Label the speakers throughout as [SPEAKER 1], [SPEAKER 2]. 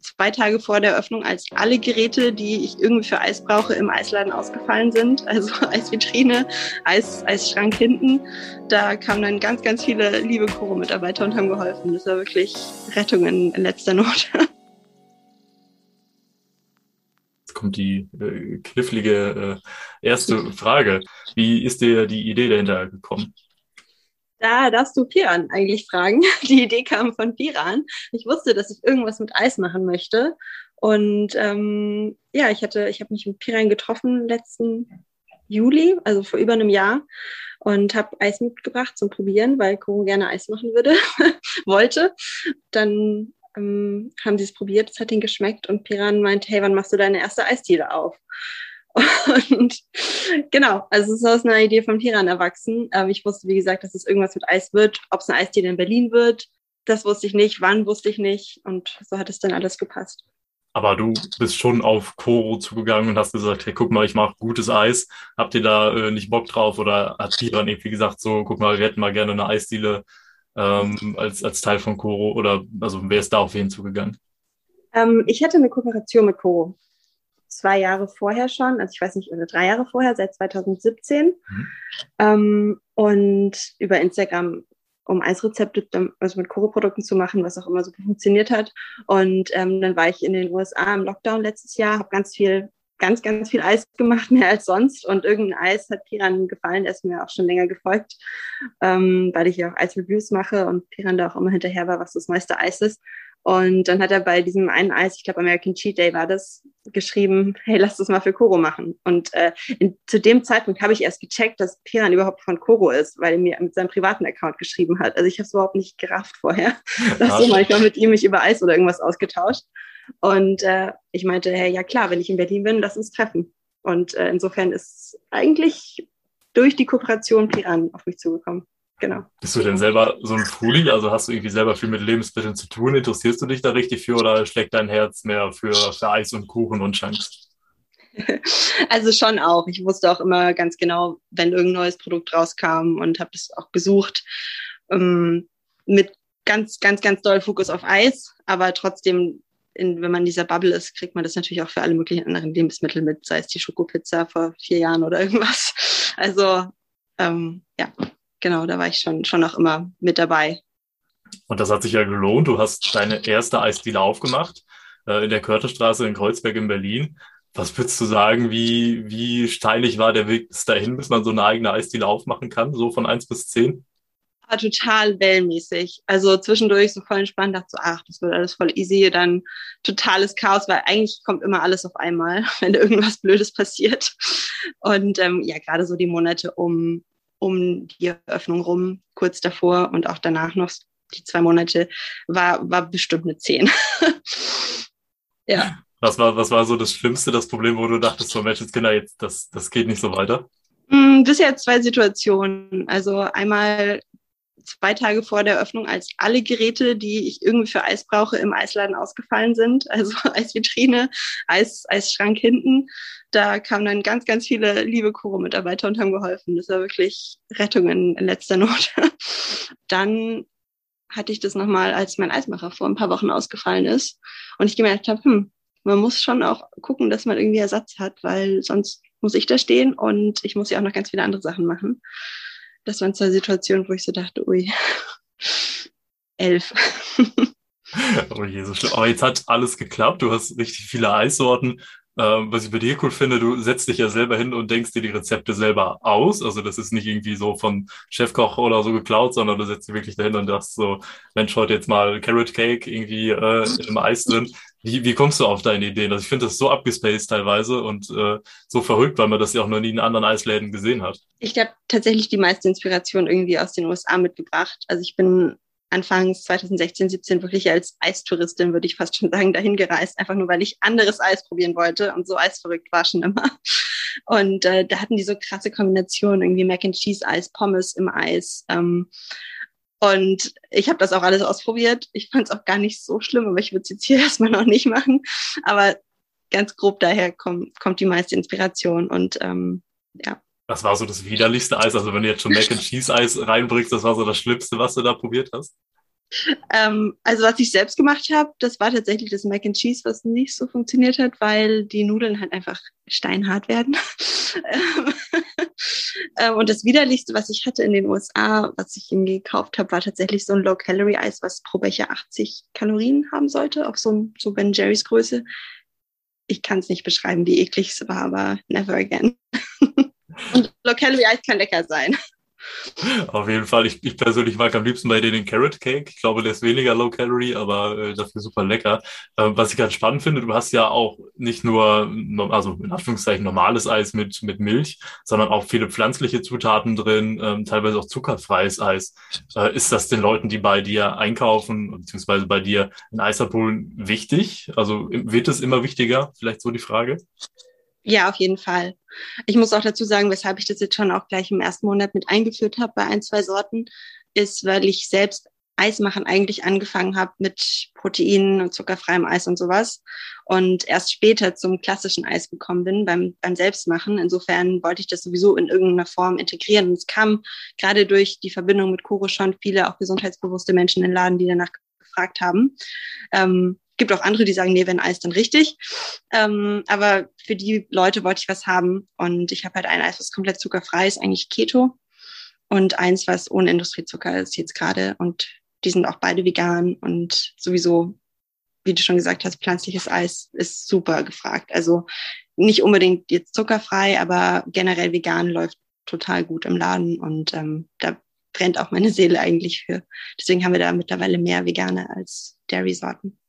[SPEAKER 1] zwei Tage vor der Öffnung, als alle Geräte, die ich irgendwie für Eis brauche, im Eisladen ausgefallen sind. Also Eisvitrine, Eis, Eisschrank hinten. Da kamen dann ganz, ganz viele liebe Koro-Mitarbeiter und haben geholfen. Das war wirklich Rettung in, in letzter Not.
[SPEAKER 2] Jetzt kommt die äh, knifflige äh, erste Frage. Wie ist dir die Idee dahinter gekommen?
[SPEAKER 1] Da darfst du Piran eigentlich fragen. Die Idee kam von Piran. Ich wusste, dass ich irgendwas mit Eis machen möchte. Und ähm, ja, ich hatte, ich habe mich mit Piran getroffen letzten Juli, also vor über einem Jahr, und habe Eis mitgebracht zum Probieren, weil Koro gerne Eis machen würde, wollte. Dann ähm, haben sie es probiert, es hat ihnen geschmeckt und Piran meinte, hey, wann machst du deine erste Eisdiele auf? Und genau, also es ist aus einer Idee vom Tiran erwachsen. Ähm, ich wusste, wie gesagt, dass es irgendwas mit Eis wird. Ob es eine Eisdiele in Berlin wird, das wusste ich nicht. Wann wusste ich nicht. Und so hat es dann alles gepasst.
[SPEAKER 2] Aber du bist schon auf Koro zugegangen und hast gesagt, hey, guck mal, ich mache gutes Eis. Habt ihr da äh, nicht Bock drauf? Oder hat Tiran irgendwie gesagt, so, guck mal, wir hätten mal gerne eine Eisdiele ähm, als, als Teil von Koro? Oder also wer ist da auf wen zugegangen?
[SPEAKER 1] Ähm, ich hatte eine Kooperation mit Koro zwei Jahre vorher schon, also ich weiß nicht, oder drei Jahre vorher, seit 2017. Mhm. Ähm, und über Instagram, um Eisrezepte also mit Koro-Produkten zu machen, was auch immer super funktioniert hat. Und ähm, dann war ich in den USA im Lockdown letztes Jahr, habe ganz viel ganz, ganz viel Eis gemacht, mehr als sonst. Und irgendein Eis hat Piran gefallen, der ist mir auch schon länger gefolgt, ähm, weil ich ja auch Eisreviews mache und Piran da auch immer hinterher war, was das neueste Eis ist. Und dann hat er bei diesem einen Eis, ich glaube American Cheat Day war das, geschrieben, hey, lass das mal für Koro machen. Und äh, in, zu dem Zeitpunkt habe ich erst gecheckt, dass Piran überhaupt von Koro ist, weil er mir mit seinem privaten Account geschrieben hat. Also ich habe es überhaupt nicht gerafft vorher. dass so manchmal mit ihm mich über Eis oder irgendwas ausgetauscht. Und äh, ich meinte, hey, ja klar, wenn ich in Berlin bin, lass uns treffen. Und äh, insofern ist eigentlich durch die Kooperation Piran auf mich zugekommen genau.
[SPEAKER 2] Bist du denn selber so ein Foodie? Also hast du irgendwie selber viel mit Lebensmitteln zu tun? Interessierst du dich da richtig für oder schlägt dein Herz mehr für, für Eis und Kuchen und Chunks?
[SPEAKER 1] Also schon auch. Ich wusste auch immer ganz genau, wenn irgendein neues Produkt rauskam und habe es auch gesucht. Ähm, mit ganz, ganz, ganz doll Fokus auf Eis, aber trotzdem, in, wenn man in dieser Bubble ist, kriegt man das natürlich auch für alle möglichen anderen Lebensmittel mit, sei es die Schokopizza vor vier Jahren oder irgendwas. Also ähm, ja, genau, da war ich schon, schon auch immer mit dabei.
[SPEAKER 2] Und das hat sich ja gelohnt. Du hast deine erste Eisdiele aufgemacht äh, in der Körterstraße in Kreuzberg in Berlin. Was würdest du sagen, wie, wie steilig war der Weg bis dahin, bis man so eine eigene Eisdiele aufmachen kann, so von eins bis zehn?
[SPEAKER 1] War total wellmäßig. Also zwischendurch so voll entspannt, dachte so, ach, das wird alles voll easy, dann totales Chaos, weil eigentlich kommt immer alles auf einmal, wenn irgendwas Blödes passiert. Und ähm, ja, gerade so die Monate um um die Eröffnung rum, kurz davor und auch danach noch die zwei Monate, war, war bestimmt eine 10.
[SPEAKER 2] ja. Was war, was war so das Schlimmste, das Problem, wo du dachtest, so Mensch, Kinder, jetzt, das, das geht nicht so weiter?
[SPEAKER 1] Mm, bisher zwei Situationen. Also einmal zwei Tage vor der Öffnung, als alle Geräte, die ich irgendwie für Eis brauche, im Eisladen ausgefallen sind. Also Eisvitrine, Eis, Eisschrank hinten. Da kamen dann ganz, ganz viele liebe Koro-Mitarbeiter und haben geholfen. Das war wirklich Rettung in, in letzter Not. dann hatte ich das nochmal, als mein Eismacher vor ein paar Wochen ausgefallen ist und ich gemerkt habe, hm, man muss schon auch gucken, dass man irgendwie Ersatz hat, weil sonst muss ich da stehen und ich muss ja auch noch ganz viele andere Sachen machen das waren zwei Situationen, wo ich so dachte, ui, elf.
[SPEAKER 2] oh Jesus, aber jetzt hat alles geklappt. Du hast richtig viele Eissorten. Ähm, was ich bei dir cool finde, du setzt dich ja selber hin und denkst dir die Rezepte selber aus. Also das ist nicht irgendwie so von Chefkoch oder so geklaut, sondern du setzt dich wirklich dahin und sagst so, Mensch, heute jetzt mal Carrot Cake irgendwie äh, im Eis drin. Wie, wie kommst du auf deine Ideen? Also ich finde das so abgespaced teilweise und äh, so verrückt, weil man das ja auch noch nie in anderen Eisläden gesehen hat.
[SPEAKER 1] Ich habe tatsächlich die meiste Inspiration irgendwie aus den USA mitgebracht. Also ich bin anfangs 2016, 17 wirklich als Eistouristin, würde ich fast schon sagen, dahin gereist, einfach nur, weil ich anderes Eis probieren wollte und so eisverrückt war schon immer. Und äh, da hatten die so krasse Kombinationen, irgendwie Mac and Cheese Eis, Pommes im Eis. Ähm, und ich habe das auch alles ausprobiert. Ich fand es auch gar nicht so schlimm, aber ich würde es jetzt hier erstmal noch nicht machen. Aber ganz grob daher kommt, kommt die meiste Inspiration. Und ähm, ja.
[SPEAKER 2] Was war so das widerlichste Eis? Also wenn du jetzt schon Mac and Cheese Eis reinbringst, das war so das Schlimmste, was du da probiert hast?
[SPEAKER 1] Ähm, also was ich selbst gemacht habe, das war tatsächlich das Mac and Cheese, was nicht so funktioniert hat, weil die Nudeln halt einfach steinhart werden. ähm, und das widerlichste, was ich hatte in den USA, was ich irgendwie gekauft habe, war tatsächlich so ein Low-Calorie-Eis, was pro Becher 80 Kalorien haben sollte, auf so, so Ben Jerry's Größe. Ich kann es nicht beschreiben, wie eklig es war, aber never again. und Low-Calorie-Eis kann lecker sein.
[SPEAKER 2] Auf jeden Fall. Ich, ich persönlich mag am liebsten bei denen den Carrot Cake. Ich glaube, der ist weniger Low Calorie, aber äh, dafür super lecker. Ähm, was ich ganz spannend finde, du hast ja auch nicht nur, also in Anführungszeichen normales Eis mit, mit Milch, sondern auch viele pflanzliche Zutaten drin, ähm, teilweise auch zuckerfreies Eis. Äh, ist das den Leuten, die bei dir einkaufen, beziehungsweise bei dir ein Eis abholen, wichtig? Also wird es immer wichtiger? Vielleicht so die Frage?
[SPEAKER 1] Ja, auf jeden Fall. Ich muss auch dazu sagen, weshalb ich das jetzt schon auch gleich im ersten Monat mit eingeführt habe bei ein, zwei Sorten, ist, weil ich selbst Eis machen eigentlich angefangen habe mit Proteinen und zuckerfreiem Eis und sowas und erst später zum klassischen Eis gekommen bin beim, beim Selbstmachen. Insofern wollte ich das sowieso in irgendeiner Form integrieren. Und es kam gerade durch die Verbindung mit Koro schon viele auch gesundheitsbewusste Menschen in den Laden, die danach gefragt haben. Ähm, gibt auch andere, die sagen, nee, wenn Eis, dann richtig. Ähm, aber für die Leute wollte ich was haben. Und ich habe halt ein Eis, was komplett zuckerfrei ist, eigentlich Keto. Und eins, was ohne Industriezucker ist jetzt gerade. Und die sind auch beide vegan und sowieso, wie du schon gesagt hast, pflanzliches Eis ist super gefragt. Also nicht unbedingt jetzt zuckerfrei, aber generell vegan läuft total gut im Laden und ähm, da brennt auch meine Seele eigentlich für. Deswegen haben wir da mittlerweile mehr Vegane als Dairy-Sorten.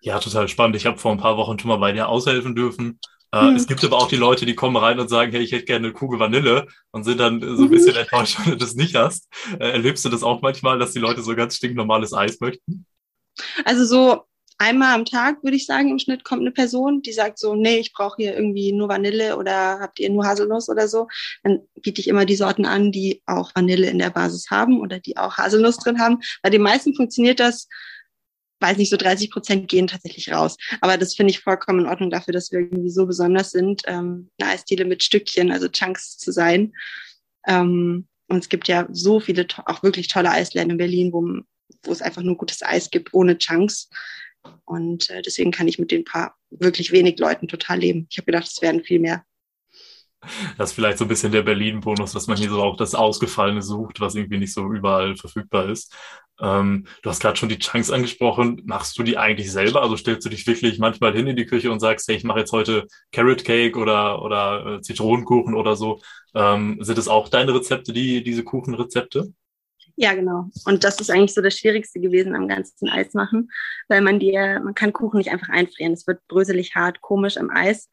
[SPEAKER 2] Ja, total spannend. Ich habe vor ein paar Wochen schon mal bei dir aushelfen dürfen. Äh, hm. Es gibt aber auch die Leute, die kommen rein und sagen, hey, ich hätte gerne eine Kugel Vanille und sind dann so ein bisschen enttäuscht, wenn du das nicht hast. Äh, erlebst du das auch manchmal, dass die Leute so ganz stinknormales Eis möchten?
[SPEAKER 1] Also so einmal am Tag, würde ich sagen, im Schnitt kommt eine Person, die sagt so, nee, ich brauche hier irgendwie nur Vanille oder habt ihr nur Haselnuss oder so. Dann biete ich immer die Sorten an, die auch Vanille in der Basis haben oder die auch Haselnuss drin haben. Bei den meisten funktioniert das weiß nicht, so 30 Prozent gehen tatsächlich raus. Aber das finde ich vollkommen in Ordnung dafür, dass wir irgendwie so besonders sind, ähm, eine Eisdiele mit Stückchen, also Chunks zu sein. Ähm, und es gibt ja so viele, auch wirklich tolle Eisläden in Berlin, wo, wo es einfach nur gutes Eis gibt, ohne Chunks. Und äh, deswegen kann ich mit den paar wirklich wenig Leuten total leben. Ich habe gedacht, es werden viel mehr.
[SPEAKER 2] Das ist vielleicht so ein bisschen der Berlin-Bonus, dass man hier so auch das Ausgefallene sucht, was irgendwie nicht so überall verfügbar ist. Ähm, du hast gerade schon die Chunks angesprochen. Machst du die eigentlich selber? Also stellst du dich wirklich manchmal hin in die Küche und sagst, hey, ich mache jetzt heute Carrot Cake oder, oder äh, Zitronenkuchen oder so. Ähm, sind es auch deine Rezepte, die, diese Kuchenrezepte?
[SPEAKER 1] Ja, genau. Und das ist eigentlich so das Schwierigste gewesen am ganzen Eis machen, weil man dir, man kann Kuchen nicht einfach einfrieren. Es wird bröselig hart, komisch im Eis.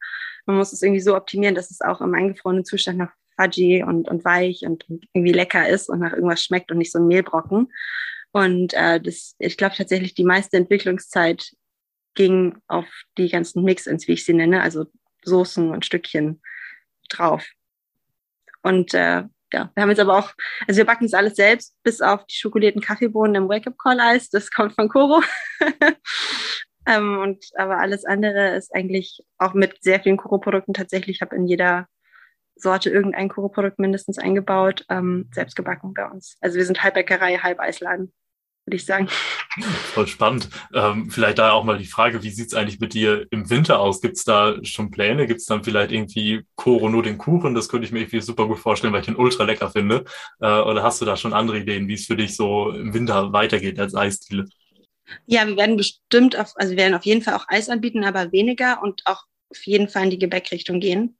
[SPEAKER 1] Man muss es irgendwie so optimieren, dass es auch im eingefrorenen Zustand nach fudgy und, und weich und, und irgendwie lecker ist und nach irgendwas schmeckt und nicht so ein Mehlbrocken. Und äh, das, ich glaube tatsächlich, die meiste Entwicklungszeit ging auf die ganzen Mix-ins, wie ich sie nenne, also Soßen und Stückchen drauf. Und äh, ja, wir haben jetzt aber auch, also wir backen es alles selbst, bis auf die schokolierten Kaffeebohnen im Wake-up-Call-Eis. Das kommt von Koro. ähm, und aber alles andere ist eigentlich auch mit sehr vielen Koro-Produkten tatsächlich. Ich habe in jeder Sorte irgendein Koro-Produkt mindestens eingebaut, ähm, selbst gebacken bei uns. Also wir sind halb Bäckerei, halb Eisladen würde ich sagen.
[SPEAKER 2] Voll spannend. Ähm, vielleicht da auch mal die Frage, wie sieht es eigentlich mit dir im Winter aus? Gibt es da schon Pläne? Gibt es dann vielleicht irgendwie Koro nur den Kuchen? Das könnte ich mir irgendwie super gut vorstellen, weil ich den ultra lecker finde. Äh, oder hast du da schon andere Ideen, wie es für dich so im Winter weitergeht als Eisdiele?
[SPEAKER 1] Ja, wir werden bestimmt auf, also wir werden auf jeden Fall auch Eis anbieten, aber weniger und auch auf jeden Fall in die Gebäckrichtung gehen.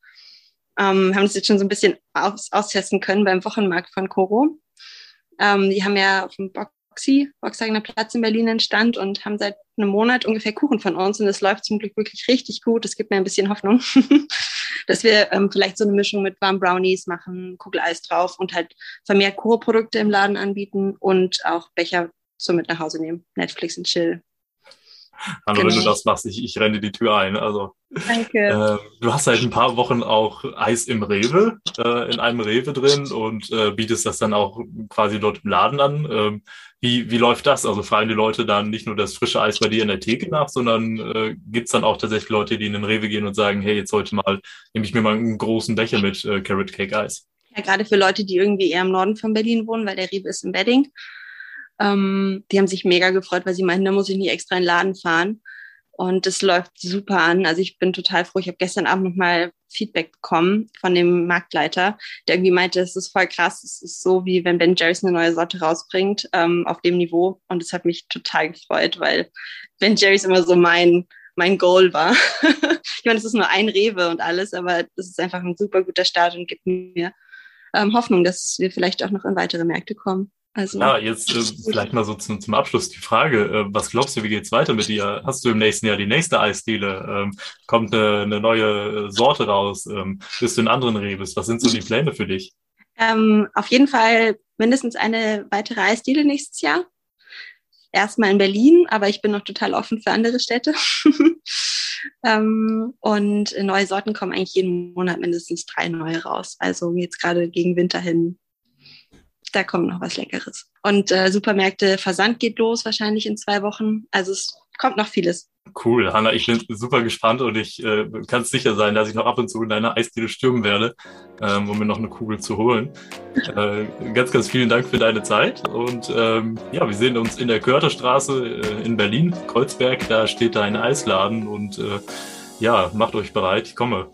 [SPEAKER 1] Ähm, haben das jetzt schon so ein bisschen aus, austesten können beim Wochenmarkt von Koro. Ähm, die haben ja auf dem Boxy, Boxhagener Platz in Berlin entstand und haben seit einem Monat ungefähr Kuchen von uns und es läuft zum Glück wirklich richtig gut. Es gibt mir ein bisschen Hoffnung, dass wir ähm, vielleicht so eine Mischung mit warmen Brownies machen, Kugeleis drauf und halt vermehrt Kuro-Produkte im Laden anbieten und auch Becher so mit nach Hause nehmen. Netflix und Chill.
[SPEAKER 2] Hallo, genau. wenn du das machst, ich, ich renne die Tür ein. Also,
[SPEAKER 1] Danke.
[SPEAKER 2] Äh, du hast seit ein paar Wochen auch Eis im Rewe, äh, in einem Rewe drin und äh, bietest das dann auch quasi dort im Laden an. Ähm, wie, wie läuft das? Also fragen die Leute dann nicht nur das frische Eis bei dir in der Theke nach, sondern äh, gibt es dann auch tatsächlich Leute, die in den Rewe gehen und sagen, hey, jetzt heute mal, nehme ich mir mal einen großen Becher mit äh, Carrot Cake Eis.
[SPEAKER 1] Ja, gerade für Leute, die irgendwie eher im Norden von Berlin wohnen, weil der Rewe ist im Wedding. Ähm, die haben sich mega gefreut, weil sie meinten, da muss ich nicht extra in den Laden fahren. Und es läuft super an. Also ich bin total froh. Ich habe gestern Abend nochmal Feedback bekommen von dem Marktleiter, der irgendwie meinte, es ist voll krass. Es ist so, wie wenn Ben Jerry's eine neue Sorte rausbringt, ähm, auf dem Niveau. Und es hat mich total gefreut, weil Ben Jerry's immer so mein, mein Goal war. ich meine, es ist nur ein Rewe und alles, aber es ist einfach ein super guter Start und gibt mir ähm, Hoffnung, dass wir vielleicht auch noch in weitere Märkte kommen.
[SPEAKER 2] Also, ja, jetzt äh, vielleicht mal so zum, zum Abschluss die Frage, äh, was glaubst du, wie geht's weiter mit dir? Hast du im nächsten Jahr die nächste Eisdiele? Ähm, kommt eine, eine, neue äh, Sorte raus? Ähm, bist du in anderen Rebes? Was sind so die Pläne für dich?
[SPEAKER 1] Ähm, auf jeden Fall mindestens eine weitere Eisdiele nächstes Jahr. Erstmal in Berlin, aber ich bin noch total offen für andere Städte. ähm, und neue Sorten kommen eigentlich jeden Monat mindestens drei neue raus. Also jetzt gerade gegen Winter hin da kommt noch was Leckeres. Und äh, Supermärkte, Versand geht los wahrscheinlich in zwei Wochen. Also es kommt noch vieles.
[SPEAKER 2] Cool, Hanna, ich bin super gespannt und ich äh, kann sicher sein, dass ich noch ab und zu in deiner Eisdiele stürmen werde, ähm, um mir noch eine Kugel zu holen. Äh, ganz, ganz vielen Dank für deine Zeit und ähm, ja, wir sehen uns in der Körterstraße äh, in Berlin, Kreuzberg, da steht da ein Eisladen und äh, ja, macht euch bereit, ich komme.